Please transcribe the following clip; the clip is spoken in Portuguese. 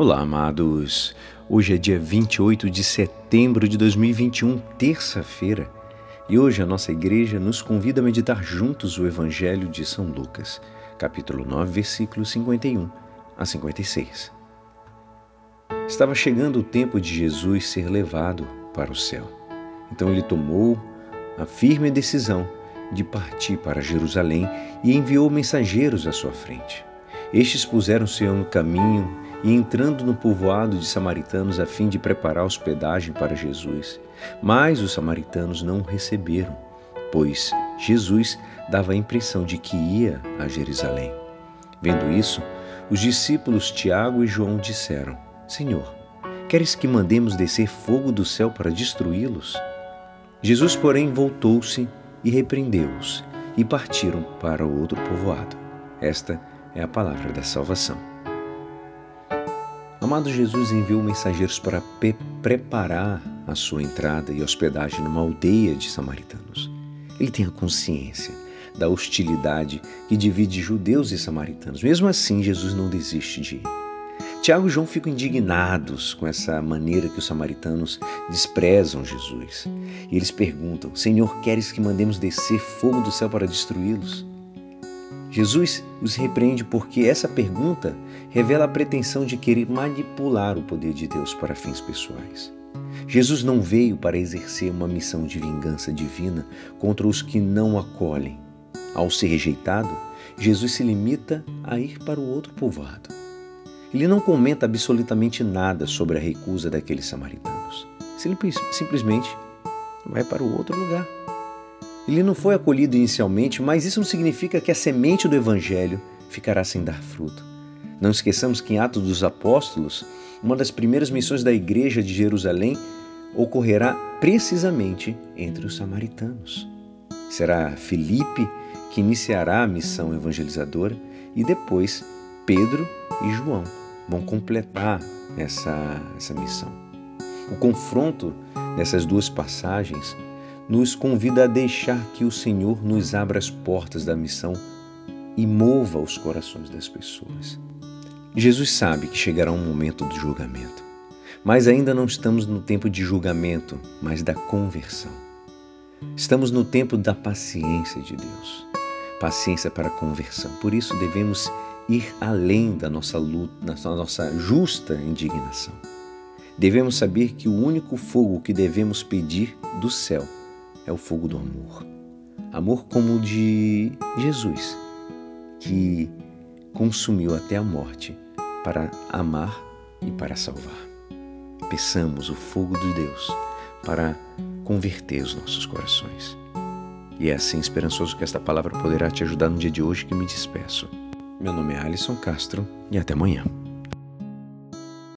Olá, amados. Hoje é dia 28 de setembro de 2021, terça-feira, e hoje a nossa igreja nos convida a meditar juntos o Evangelho de São Lucas, capítulo 9, versículos 51 a 56. Estava chegando o tempo de Jesus ser levado para o céu. Então ele tomou a firme decisão de partir para Jerusalém e enviou mensageiros à sua frente. Estes puseram-se no caminho e entrando no povoado de samaritanos a fim de preparar hospedagem para Jesus. Mas os samaritanos não o receberam, pois Jesus dava a impressão de que ia a Jerusalém. Vendo isso, os discípulos Tiago e João disseram: Senhor, queres que mandemos descer fogo do céu para destruí-los? Jesus, porém, voltou-se e repreendeu-os, e partiram para o outro povoado. Esta é a palavra da salvação. Amado Jesus enviou mensageiros para preparar a sua entrada e hospedagem numa aldeia de samaritanos. Ele tem a consciência da hostilidade que divide judeus e samaritanos. Mesmo assim, Jesus não desiste de ir. Tiago e João ficam indignados com essa maneira que os samaritanos desprezam Jesus. E eles perguntam: Senhor, queres que mandemos descer fogo do céu para destruí-los? Jesus os repreende porque essa pergunta revela a pretensão de querer manipular o poder de Deus para fins pessoais. Jesus não veio para exercer uma missão de vingança divina contra os que não acolhem. Ao ser rejeitado, Jesus se limita a ir para o outro povoado. Ele não comenta absolutamente nada sobre a recusa daqueles samaritanos. Simplesmente vai para o outro lugar. Ele não foi acolhido inicialmente, mas isso não significa que a semente do Evangelho ficará sem dar fruto. Não esqueçamos que em Atos dos Apóstolos, uma das primeiras missões da igreja de Jerusalém ocorrerá precisamente entre os samaritanos. Será Filipe que iniciará a missão evangelizadora e depois Pedro e João vão completar essa, essa missão. O confronto dessas duas passagens nos convida a deixar que o Senhor nos abra as portas da missão e mova os corações das pessoas. Jesus sabe que chegará um momento do julgamento, mas ainda não estamos no tempo de julgamento, mas da conversão. Estamos no tempo da paciência de Deus, paciência para a conversão. Por isso devemos ir além da nossa luta, da nossa justa indignação. Devemos saber que o único fogo que devemos pedir do céu é o fogo do amor. Amor como o de Jesus, que consumiu até a morte para amar e para salvar. Peçamos o fogo de Deus para converter os nossos corações. E é assim esperançoso que esta palavra poderá te ajudar no dia de hoje que me despeço. Meu nome é Alisson Castro e até amanhã.